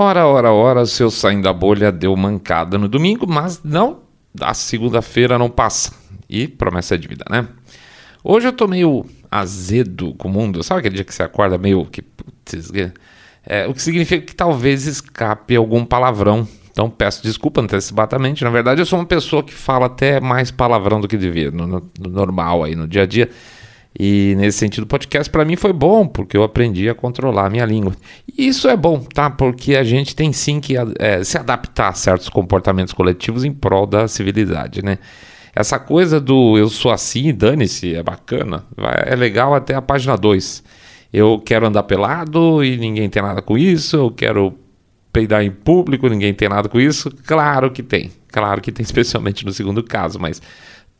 Ora, ora, ora, seu saindo da bolha deu mancada no domingo, mas não, a segunda-feira não passa. E promessa é dívida, né? Hoje eu tô meio azedo com o mundo. Sabe aquele dia que você acorda meio que. Putz, é, o que significa que talvez escape algum palavrão. Então peço desculpa antecipadamente. Na verdade, eu sou uma pessoa que fala até mais palavrão do que devia, no, no, no normal aí, no dia a dia. E nesse sentido, o podcast para mim foi bom, porque eu aprendi a controlar a minha língua. E isso é bom, tá? Porque a gente tem sim que é, se adaptar a certos comportamentos coletivos em prol da civilidade, né? Essa coisa do eu sou assim, dane-se, é bacana, é legal até a página 2. Eu quero andar pelado e ninguém tem nada com isso, eu quero peidar em público, ninguém tem nada com isso. Claro que tem, claro que tem, especialmente no segundo caso, mas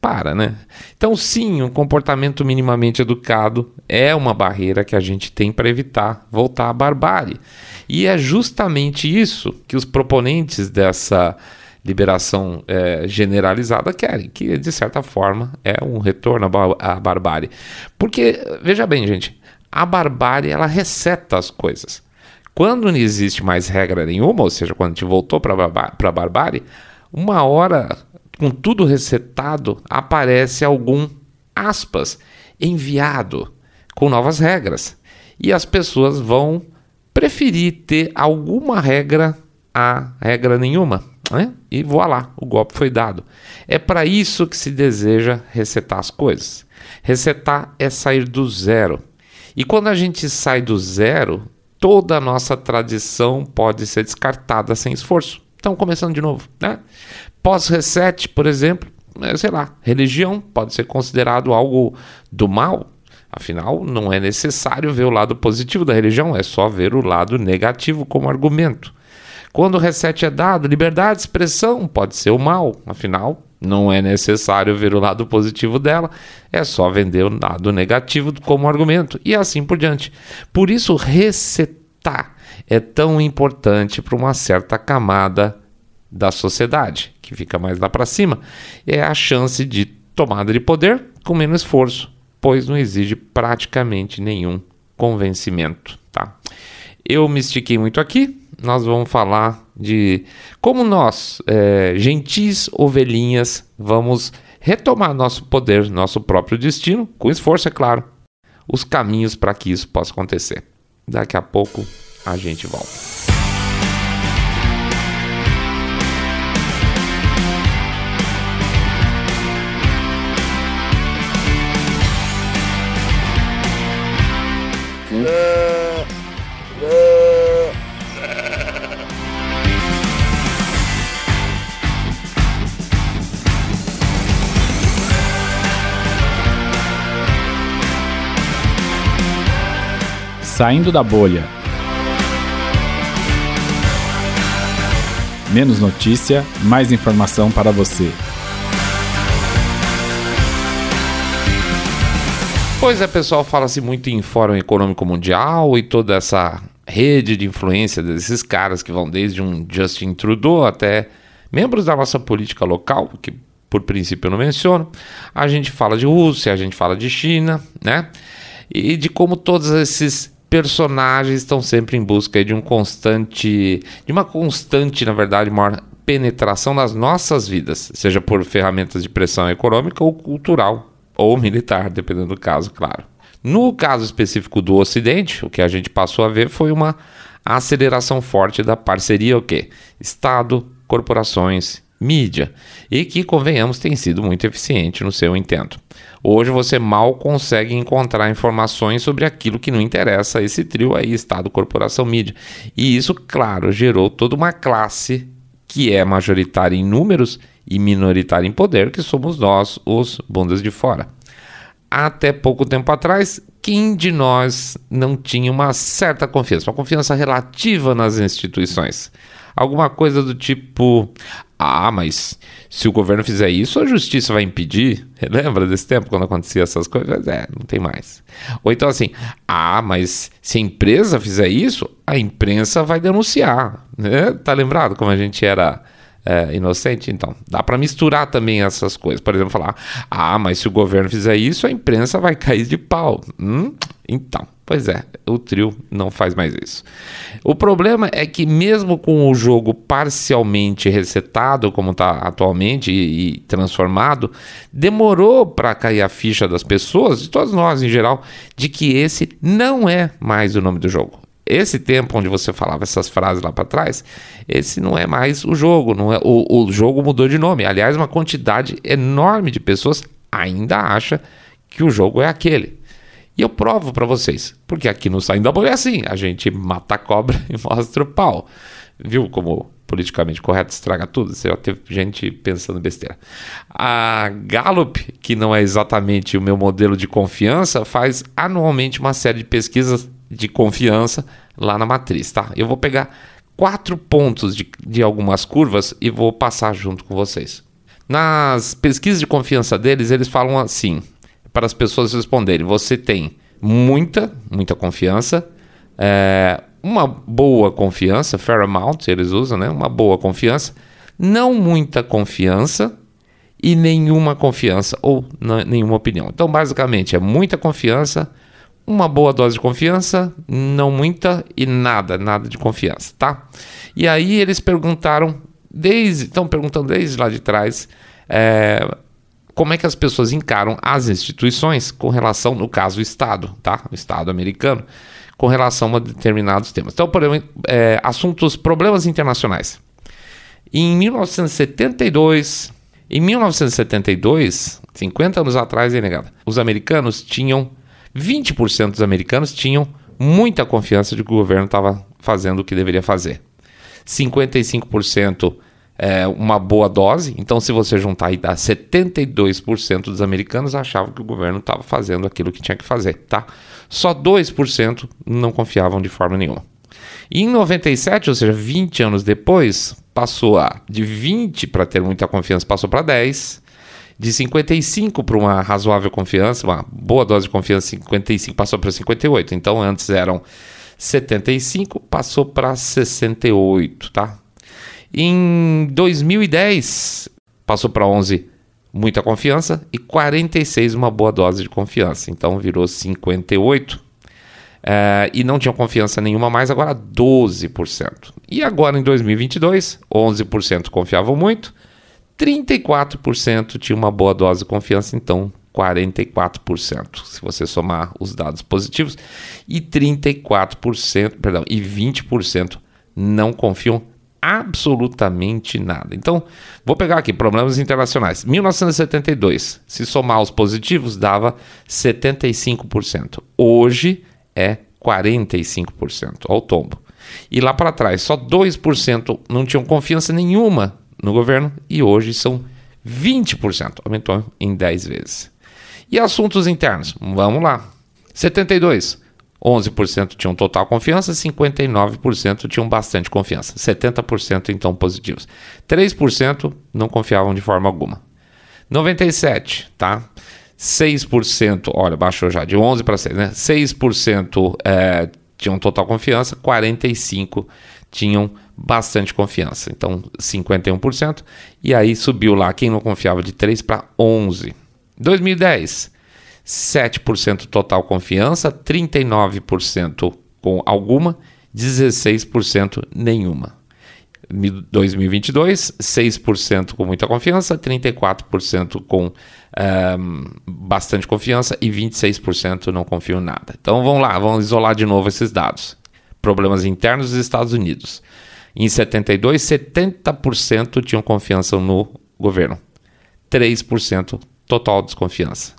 para, né? Então, sim, um comportamento minimamente educado é uma barreira que a gente tem para evitar voltar à barbárie. E é justamente isso que os proponentes dessa liberação é, generalizada querem, que de certa forma é um retorno à, à barbárie. Porque, veja bem, gente, a barbárie ela receta as coisas. Quando não existe mais regra nenhuma, ou seja, quando a gente voltou para a barbárie, uma hora com tudo resetado, aparece algum aspas enviado com novas regras. E as pessoas vão preferir ter alguma regra a regra nenhuma. Né? E voilá, o golpe foi dado. É para isso que se deseja resetar as coisas. Resetar é sair do zero. E quando a gente sai do zero, toda a nossa tradição pode ser descartada sem esforço. Então, começando de novo, né? Pós-reset, por exemplo, é, sei lá, religião pode ser considerado algo do mal. Afinal, não é necessário ver o lado positivo da religião, é só ver o lado negativo como argumento. Quando o reset é dado, liberdade de expressão pode ser o mal. Afinal, não é necessário ver o lado positivo dela, é só vender o lado negativo como argumento e assim por diante. Por isso, resetar é tão importante para uma certa camada da sociedade, que fica mais lá para cima, é a chance de tomada de poder com menos esforço, pois não exige praticamente nenhum convencimento, tá? Eu me estiquei muito aqui, nós vamos falar de como nós, é, gentis ovelhinhas, vamos retomar nosso poder, nosso próprio destino, com esforço, é claro, os caminhos para que isso possa acontecer. Daqui a pouco a gente volta. Saindo da bolha. Menos notícia, mais informação para você. Pois é, pessoal, fala-se muito em Fórum Econômico Mundial e toda essa rede de influência desses caras que vão desde um Justin Trudeau até membros da nossa política local, que por princípio eu não menciono. A gente fala de Rússia, a gente fala de China, né? E de como todos esses personagens estão sempre em busca de um constante, de uma constante, na verdade, maior penetração nas nossas vidas, seja por ferramentas de pressão econômica ou cultural ou militar, dependendo do caso, claro. No caso específico do Ocidente, o que a gente passou a ver foi uma aceleração forte da parceria o quê? Estado, corporações, mídia, e que, convenhamos, tem sido muito eficiente no seu intento. Hoje você mal consegue encontrar informações sobre aquilo que não interessa a esse trio aí, Estado, Corporação, Mídia. E isso, claro, gerou toda uma classe que é majoritária em números e minoritária em poder, que somos nós, os bundas de fora. Até pouco tempo atrás, quem de nós não tinha uma certa confiança, uma confiança relativa nas instituições? Alguma coisa do tipo: ah, mas se o governo fizer isso, a justiça vai impedir. Lembra desse tempo quando acontecia essas coisas? É, não tem mais. Ou então assim, ah, mas se a empresa fizer isso, a imprensa vai denunciar. Né? Tá lembrado como a gente era é, inocente. Então, dá para misturar também essas coisas. Por exemplo, falar: ah, mas se o governo fizer isso, a imprensa vai cair de pau. Hum? Então, pois é, o trio não faz mais isso. O problema é que, mesmo com o jogo parcialmente resetado, como está atualmente, e, e, transformado, demorou para cair a ficha das pessoas, de todos nós em geral, de que esse não é mais o nome do jogo esse tempo onde você falava essas frases lá para trás, esse não é mais o jogo, não é o, o jogo mudou de nome. Aliás, uma quantidade enorme de pessoas ainda acha que o jogo é aquele. E eu provo para vocês, porque aqui no Saindo da Bolha é assim, a gente mata a cobra e mostra o pau. Viu como politicamente correto estraga tudo? Você já teve gente pensando besteira. A Gallup, que não é exatamente o meu modelo de confiança, faz anualmente uma série de pesquisas de confiança lá na matriz, tá? Eu vou pegar quatro pontos de, de algumas curvas e vou passar junto com vocês. Nas pesquisas de confiança deles, eles falam assim, para as pessoas responderem: você tem muita, muita confiança, é, uma boa confiança, fair amount, eles usam, né? Uma boa confiança, não muita confiança e nenhuma confiança ou nenhuma opinião. Então, basicamente, é muita confiança, uma boa dose de confiança, não muita e nada, nada de confiança, tá? E aí eles perguntaram, desde, estão perguntando desde lá de trás, é, como é que as pessoas encaram as instituições com relação, no caso, o Estado, tá? O Estado americano, com relação a determinados temas. Então, por exemplo, é, assuntos, problemas internacionais. Em 1972, em 1972, 50 anos atrás, é negado, os americanos tinham 20% dos americanos tinham muita confiança de que o governo estava fazendo o que deveria fazer. 55% é uma boa dose, então se você juntar aí dá 72% dos americanos achavam que o governo estava fazendo aquilo que tinha que fazer, tá? Só 2% não confiavam de forma nenhuma. E em 97, ou seja, 20 anos depois, passou a de 20 para ter muita confiança, passou para 10 de 55 para uma razoável confiança, uma boa dose de confiança, 55 passou para 58. Então antes eram 75, passou para 68, tá? Em 2010 passou para 11 muita confiança e 46 uma boa dose de confiança. Então virou 58. É, e não tinham confiança nenhuma mais, agora 12%. E agora em 2022, 11% confiavam muito, 34% tinha uma boa dose de confiança, então 44%, se você somar os dados positivos, e 34%, perdão, e 20% não confiam absolutamente nada. Então, vou pegar aqui problemas internacionais. 1972, se somar os positivos, dava 75%. Hoje é 45% ao tombo. E lá para trás, só 2% não tinham confiança nenhuma no governo e hoje são 20%, aumentou em 10 vezes. E assuntos internos? Vamos lá. 72, 11% tinham total confiança, 59% tinham bastante confiança, 70% então positivos. 3% não confiavam de forma alguma. 97, tá? 6%, olha, baixou já de 11 para 6, né? 6% é, tinham total confiança, 45% tinham bastante confiança. Então, 51%. E aí subiu lá quem não confiava de 3 para 11. 2010, 7% total confiança, 39% com alguma, 16% nenhuma. 2022, 6% com muita confiança, 34% com um, bastante confiança e 26% não confiam nada. Então vamos lá, vamos isolar de novo esses dados. Problemas internos dos Estados Unidos. Em 72, 70% tinham confiança no governo. 3% total desconfiança.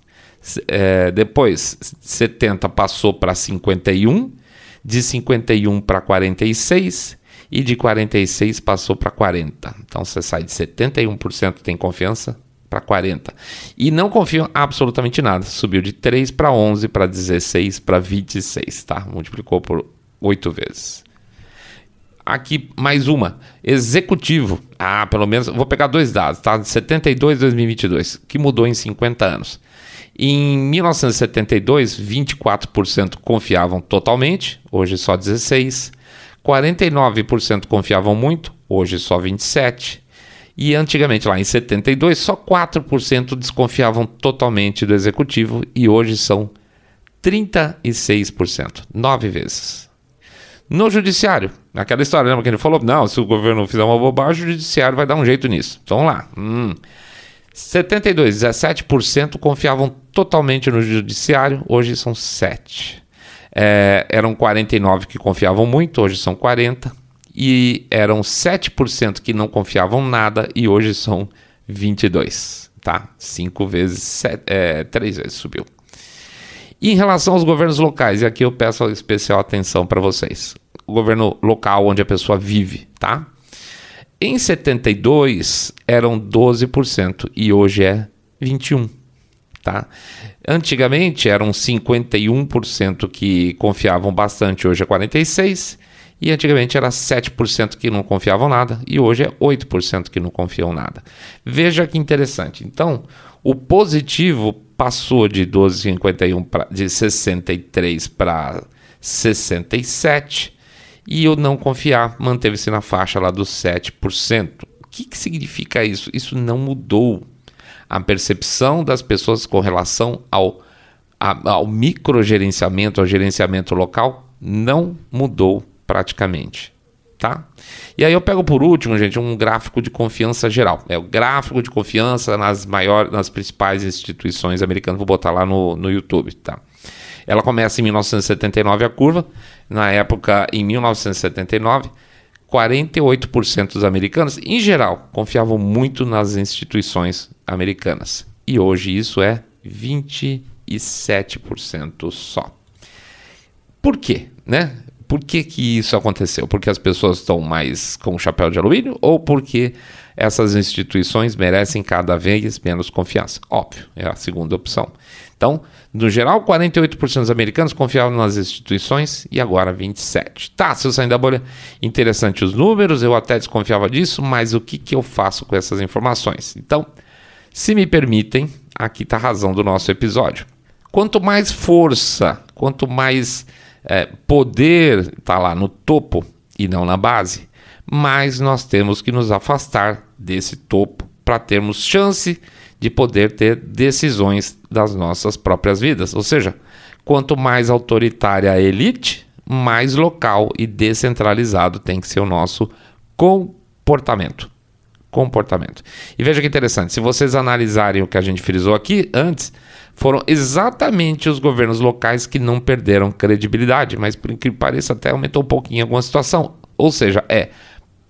É, depois, 70 passou para 51, de 51 para 46 e de 46 passou para 40. Então você sai de 71% tem confiança para 40. E não confiam absolutamente nada. Subiu de 3 para 11, para 16, para 26, tá? Multiplicou por 8 vezes. Aqui mais uma. Executivo. Ah, pelo menos. Vou pegar dois dados, tá? 72 e 2022, que mudou em 50 anos. Em 1972, 24% confiavam totalmente, hoje só 16%. 49% confiavam muito, hoje só 27%. E antigamente, lá em 72, só 4% desconfiavam totalmente do executivo e hoje são 36%, nove vezes. No judiciário, aquela história, lembra que ele falou? Não, se o governo fizer uma bobagem, o judiciário vai dar um jeito nisso. Então vamos lá. Hum. 72, 17% confiavam totalmente no judiciário, hoje são 7. É, eram 49 que confiavam muito, hoje são 40. E eram 7% que não confiavam nada e hoje são 22. Tá? 5 vezes, 7, é, 3 vezes subiu. E em relação aos governos locais, e aqui eu peço especial atenção para vocês. O governo local onde a pessoa vive, tá? Em 72 eram 12% e hoje é 21, tá? Antigamente eram 51% que confiavam bastante, hoje é 46, e antigamente era 7% que não confiavam nada e hoje é 8% que não confiam nada. Veja que interessante. Então, o positivo passou de 12,51 pra, de 63 para 67 e o não confiar manteve-se na faixa lá dos 7%. O que, que significa isso? Isso não mudou a percepção das pessoas com relação ao, a, ao microgerenciamento, ao gerenciamento local, não mudou praticamente. Tá? E aí eu pego por último, gente, um gráfico de confiança geral. É o gráfico de confiança nas maiores, nas principais instituições americanas. Vou botar lá no, no YouTube, tá? Ela começa em 1979 a curva. Na época, em 1979, 48% dos americanos, em geral, confiavam muito nas instituições americanas. E hoje isso é 27% só. Por quê? Né? Por que, que isso aconteceu? Porque as pessoas estão mais com chapéu de alumínio ou porque essas instituições merecem cada vez menos confiança? Óbvio, é a segunda opção. Então, no geral, 48% dos americanos confiavam nas instituições e agora 27%. Tá, se eu sair da bolha, interessante os números, eu até desconfiava disso, mas o que, que eu faço com essas informações? Então, se me permitem, aqui está a razão do nosso episódio. Quanto mais força, quanto mais é, poder está lá no topo e não na base, mais nós temos que nos afastar desse topo para termos chance de poder ter decisões das nossas próprias vidas. Ou seja, quanto mais autoritária a elite, mais local e descentralizado tem que ser o nosso comportamento. Comportamento. E veja que interessante, se vocês analisarem o que a gente frisou aqui antes, foram exatamente os governos locais que não perderam credibilidade, mas por que pareça, até aumentou um pouquinho alguma situação. Ou seja, é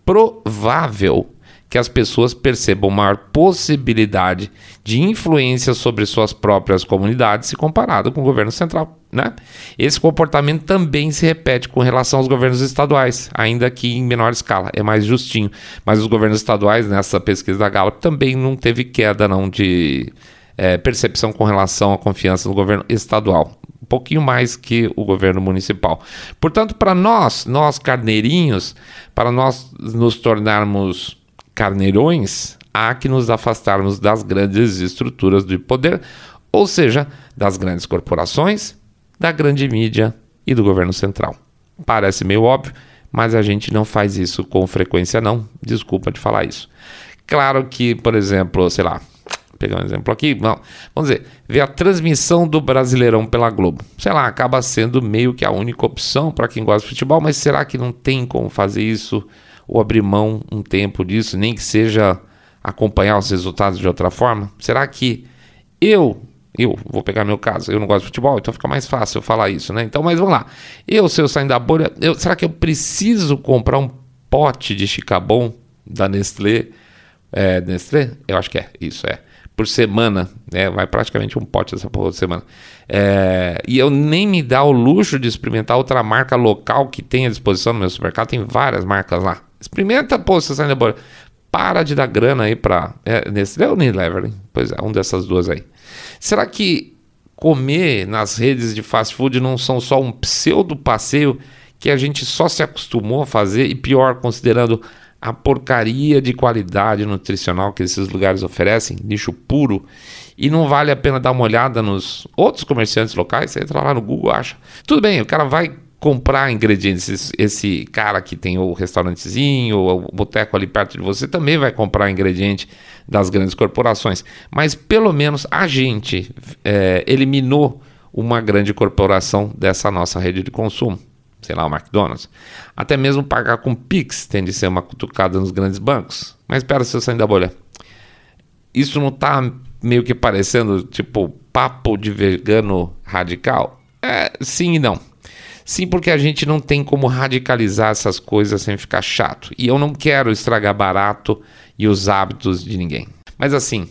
provável que as pessoas percebam maior possibilidade de influência sobre suas próprias comunidades se comparado com o governo central. Né? Esse comportamento também se repete com relação aos governos estaduais, ainda que em menor escala, é mais justinho. Mas os governos estaduais, nessa pesquisa da Gallup, também não teve queda não de é, percepção com relação à confiança no governo estadual. Um pouquinho mais que o governo municipal. Portanto, para nós, nós carneirinhos, para nós nos tornarmos carneirões, há que nos afastarmos das grandes estruturas de poder, ou seja, das grandes corporações, da grande mídia e do governo central. Parece meio óbvio, mas a gente não faz isso com frequência, não. Desculpa de falar isso. Claro que, por exemplo, sei lá, pegar um exemplo aqui, não, vamos dizer, ver a transmissão do Brasileirão pela Globo. Sei lá, acaba sendo meio que a única opção para quem gosta de futebol, mas será que não tem como fazer isso? ou abrir mão um tempo disso, nem que seja acompanhar os resultados de outra forma? Será que eu, eu vou pegar meu caso, eu não gosto de futebol, então fica mais fácil eu falar isso, né? Então, mas vamos lá. Eu, se eu sair da bolha, eu, será que eu preciso comprar um pote de Chicabon da Nestlé? É, Nestlé? Eu acho que é, isso é. Por semana, né? Vai praticamente um pote essa porra de semana. É, e eu nem me dá o luxo de experimentar outra marca local que tem à disposição no meu supermercado. Tem várias marcas lá. Experimenta, pô, você sai da bolha. Para de dar grana aí pra. É, Nestlé ou Unilever? Hein? Pois é, um dessas duas aí. Será que comer nas redes de fast food não são só um pseudo passeio que a gente só se acostumou a fazer e pior, considerando a porcaria de qualidade nutricional que esses lugares oferecem, lixo puro, e não vale a pena dar uma olhada nos outros comerciantes locais, você entra lá no Google, acha. Tudo bem, o cara vai comprar ingredientes. Esse, esse cara que tem o restaurantezinho, o boteco ali perto de você, também vai comprar ingrediente das grandes corporações. Mas pelo menos a gente é, eliminou uma grande corporação dessa nossa rede de consumo. Sei lá, o McDonald's. Até mesmo pagar com Pix tem de ser uma cutucada nos grandes bancos. Mas espera se eu sair da bolha. Isso não está meio que parecendo tipo papo de vegano radical? É, sim e não. Sim, porque a gente não tem como radicalizar essas coisas sem ficar chato. E eu não quero estragar barato e os hábitos de ninguém. Mas assim,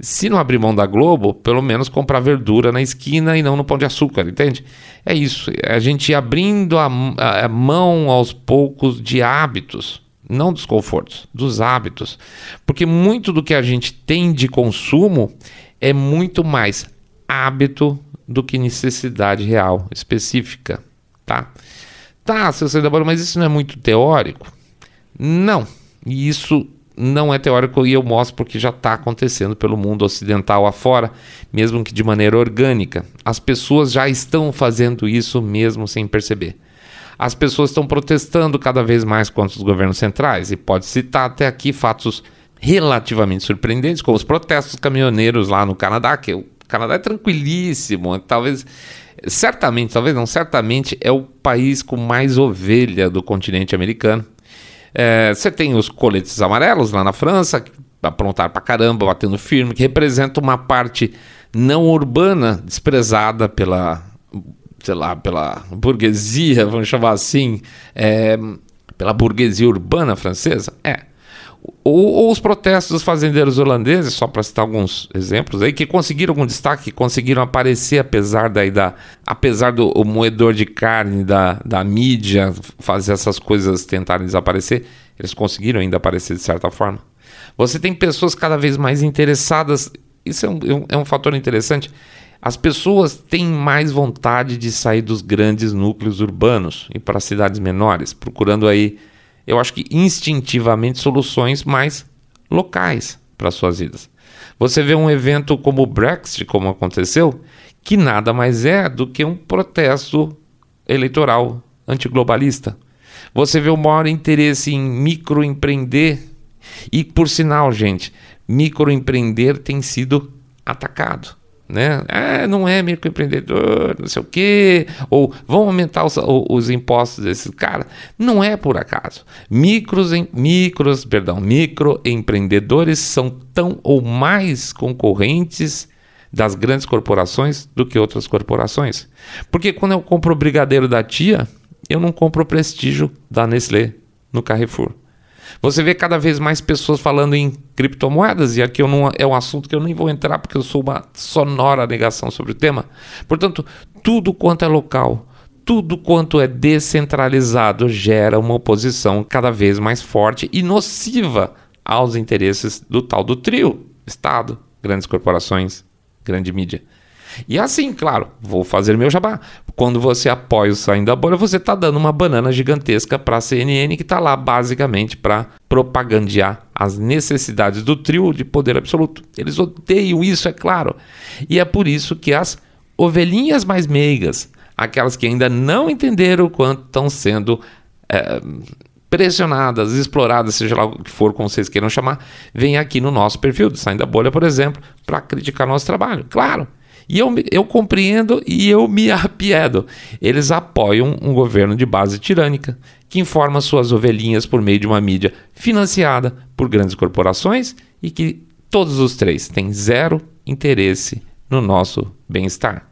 se não abrir mão da Globo, pelo menos comprar verdura na esquina e não no pão de açúcar, entende? É isso. A gente abrindo a, a, mão aos poucos de hábitos, não dos confortos, dos hábitos. Porque muito do que a gente tem de consumo é muito mais hábito do que necessidade real, específica tá? Tá, seu Sandaboro, mas isso não é muito teórico? Não. E isso não é teórico e eu mostro porque já está acontecendo pelo mundo ocidental afora, mesmo que de maneira orgânica. As pessoas já estão fazendo isso mesmo sem perceber. As pessoas estão protestando cada vez mais contra os governos centrais e pode citar até aqui fatos relativamente surpreendentes, como os protestos caminhoneiros lá no Canadá, que o Canadá é tranquilíssimo, talvez certamente, talvez não, certamente é o país com mais ovelha do continente americano. É, você tem os coletes amarelos lá na França, que pra caramba, batendo firme, que representa uma parte não urbana desprezada pela, sei lá, pela burguesia, vamos chamar assim, é, pela burguesia urbana francesa. É, ou, ou, os protestos dos fazendeiros holandeses, só para citar alguns exemplos aí, que conseguiram algum destaque, conseguiram aparecer apesar daí da, apesar do moedor de carne da, da mídia fazer essas coisas tentarem desaparecer, eles conseguiram ainda aparecer de certa forma. Você tem pessoas cada vez mais interessadas, isso é um, é um fator interessante. As pessoas têm mais vontade de sair dos grandes núcleos urbanos e para cidades menores, procurando aí eu acho que instintivamente soluções mais locais para suas vidas. Você vê um evento como o Brexit, como aconteceu, que nada mais é do que um protesto eleitoral antiglobalista. Você vê o maior interesse em microempreender e, por sinal, gente, microempreender tem sido atacado né? É, não é microempreendedor, não sei o quê, ou vão aumentar os, os impostos desses caras. Não é por acaso. Micros, em, micros, perdão, microempreendedores são tão ou mais concorrentes das grandes corporações do que outras corporações. Porque quando eu compro o brigadeiro da tia, eu não compro o prestígio da Nestlé no Carrefour. Você vê cada vez mais pessoas falando em criptomoedas, e aqui eu não, é um assunto que eu nem vou entrar porque eu sou uma sonora negação sobre o tema. Portanto, tudo quanto é local, tudo quanto é descentralizado gera uma oposição cada vez mais forte e nociva aos interesses do tal do trio: Estado, grandes corporações, grande mídia. E assim, claro, vou fazer meu jabá. Quando você apoia o Saindo da Bolha, você está dando uma banana gigantesca para a CNN, que está lá basicamente para propagandear as necessidades do trio de poder absoluto. Eles odeiam isso, é claro. E é por isso que as ovelhinhas mais meigas, aquelas que ainda não entenderam o quanto estão sendo. É, pressionadas, exploradas, seja lá o que for como vocês queiram chamar, vem aqui no nosso perfil do Saindo da Bolha, por exemplo, para criticar nosso trabalho. Claro, e eu, eu compreendo e eu me arrepiedo. Eles apoiam um governo de base tirânica, que informa suas ovelhinhas por meio de uma mídia financiada por grandes corporações e que todos os três têm zero interesse no nosso bem-estar.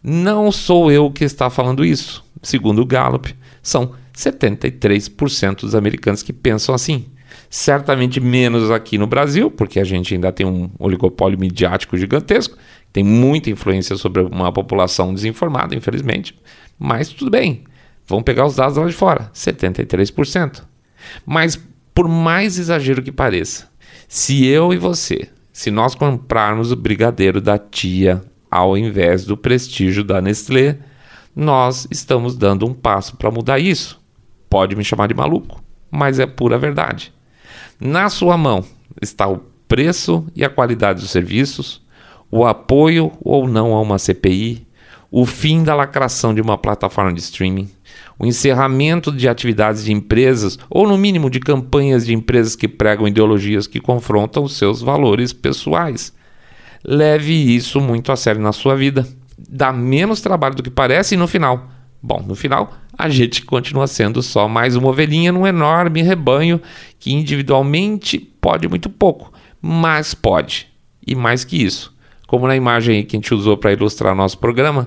Não sou eu que está falando isso. Segundo o Gallup, são 73% dos americanos que pensam assim. Certamente menos aqui no Brasil, porque a gente ainda tem um oligopólio midiático gigantesco, tem muita influência sobre uma população desinformada, infelizmente. Mas tudo bem. Vamos pegar os dados lá de fora: 73%. Mas, por mais exagero que pareça, se eu e você, se nós comprarmos o brigadeiro da tia ao invés do prestígio da Nestlé, nós estamos dando um passo para mudar isso. Pode me chamar de maluco, mas é pura verdade. Na sua mão está o preço e a qualidade dos serviços, o apoio ou não a uma CPI, o fim da lacração de uma plataforma de streaming, o encerramento de atividades de empresas, ou no mínimo de campanhas de empresas que pregam ideologias que confrontam seus valores pessoais. Leve isso muito a sério na sua vida. Dá menos trabalho do que parece e no final. Bom, no final, a gente continua sendo só mais uma ovelhinha num enorme rebanho que individualmente pode muito pouco, mas pode. E mais que isso, como na imagem que a gente usou para ilustrar nosso programa,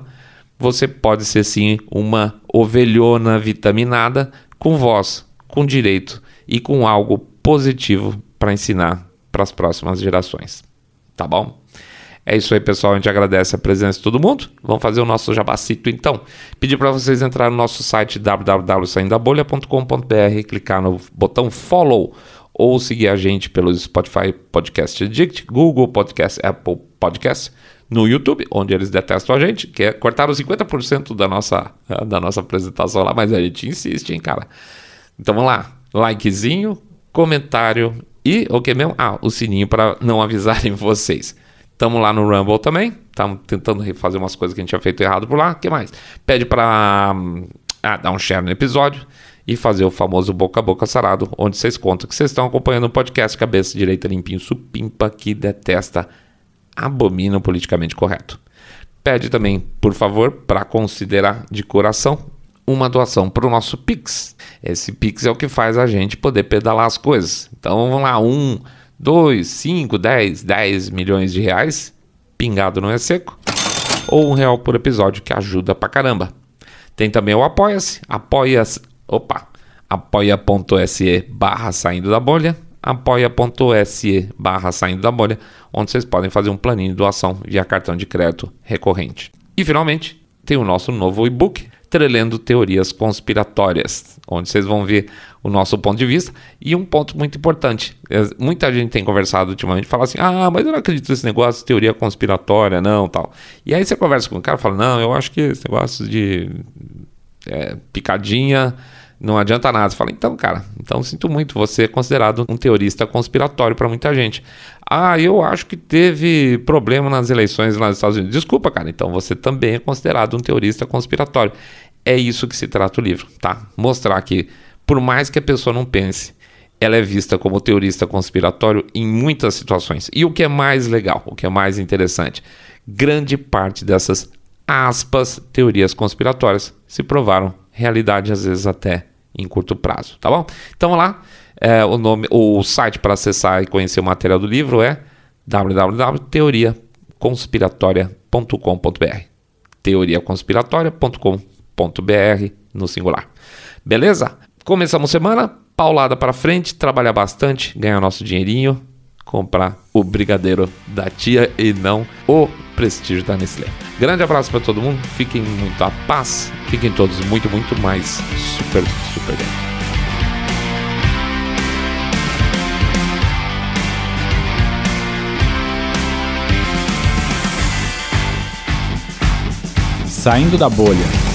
você pode ser sim uma ovelhona vitaminada com voz, com direito e com algo positivo para ensinar para as próximas gerações. Tá bom? É isso aí, pessoal. A gente agradece a presença de todo mundo. Vamos fazer o nosso jabacito então. Pedir para vocês entrar no nosso site www.saindabolha.com.br, clicar no botão follow ou seguir a gente pelo Spotify Podcast Addict, Google Podcast, Apple Podcast, no YouTube, onde eles detestam a gente, que é cortaram 50% da nossa, da nossa apresentação lá, mas a gente insiste, hein, cara. Então vamos lá, likezinho, comentário e o que mesmo? Ah, o sininho para não avisarem vocês. Estamos lá no Rumble também. Estamos tentando refazer umas coisas que a gente tinha feito errado por lá. O que mais? Pede para ah, dar um share no episódio e fazer o famoso boca a boca sarado, onde vocês contam que vocês estão acompanhando o podcast Cabeça Direita Limpinho Supimpa, que detesta, abomina o politicamente correto. Pede também, por favor, para considerar de coração uma doação para o nosso Pix. Esse Pix é o que faz a gente poder pedalar as coisas. Então vamos lá, um 2, 5, 10, 10 milhões de reais, pingado não é seco, ou um real por episódio que ajuda pra caramba. Tem também o Apoia-se, apoia opa, apoia.se barra saindo da bolha, apoia.se barra saindo da bolha, onde vocês podem fazer um planinho de doação via cartão de crédito recorrente. E finalmente, tem o nosso novo e-book, Trelendo Teorias Conspiratórias, onde vocês vão ver o nosso ponto de vista. E um ponto muito importante: é, muita gente tem conversado ultimamente, fala assim: ah, mas eu não acredito nesse negócio de teoria conspiratória, não, tal. E aí você conversa com o cara e fala: não, eu acho que esse negócio de é, picadinha não adianta nada. Você fala, então, cara, então sinto muito, você é considerado um teorista conspiratório para muita gente. Ah, eu acho que teve problema nas eleições lá nos Estados Unidos. Desculpa, cara, então você também é considerado um teorista conspiratório. É isso que se trata o livro, tá? Mostrar que, por mais que a pessoa não pense, ela é vista como teorista conspiratório em muitas situações. E o que é mais legal, o que é mais interessante, grande parte dessas aspas teorias conspiratórias se provaram realidade às vezes até em curto prazo, tá bom? Então lá, é, o nome, o site para acessar e conhecer o material do livro é www.teoriaconspiratoria.com.br teoriaconspiratoria.com.br no singular. Beleza? Começamos semana, paulada para frente, trabalhar bastante, ganhar nosso dinheirinho, comprar o brigadeiro da tia e não o prestígio da Nestlé. Grande abraço para todo mundo, fiquem muito à paz, fiquem todos muito, muito mais super, super bem. Saindo da bolha.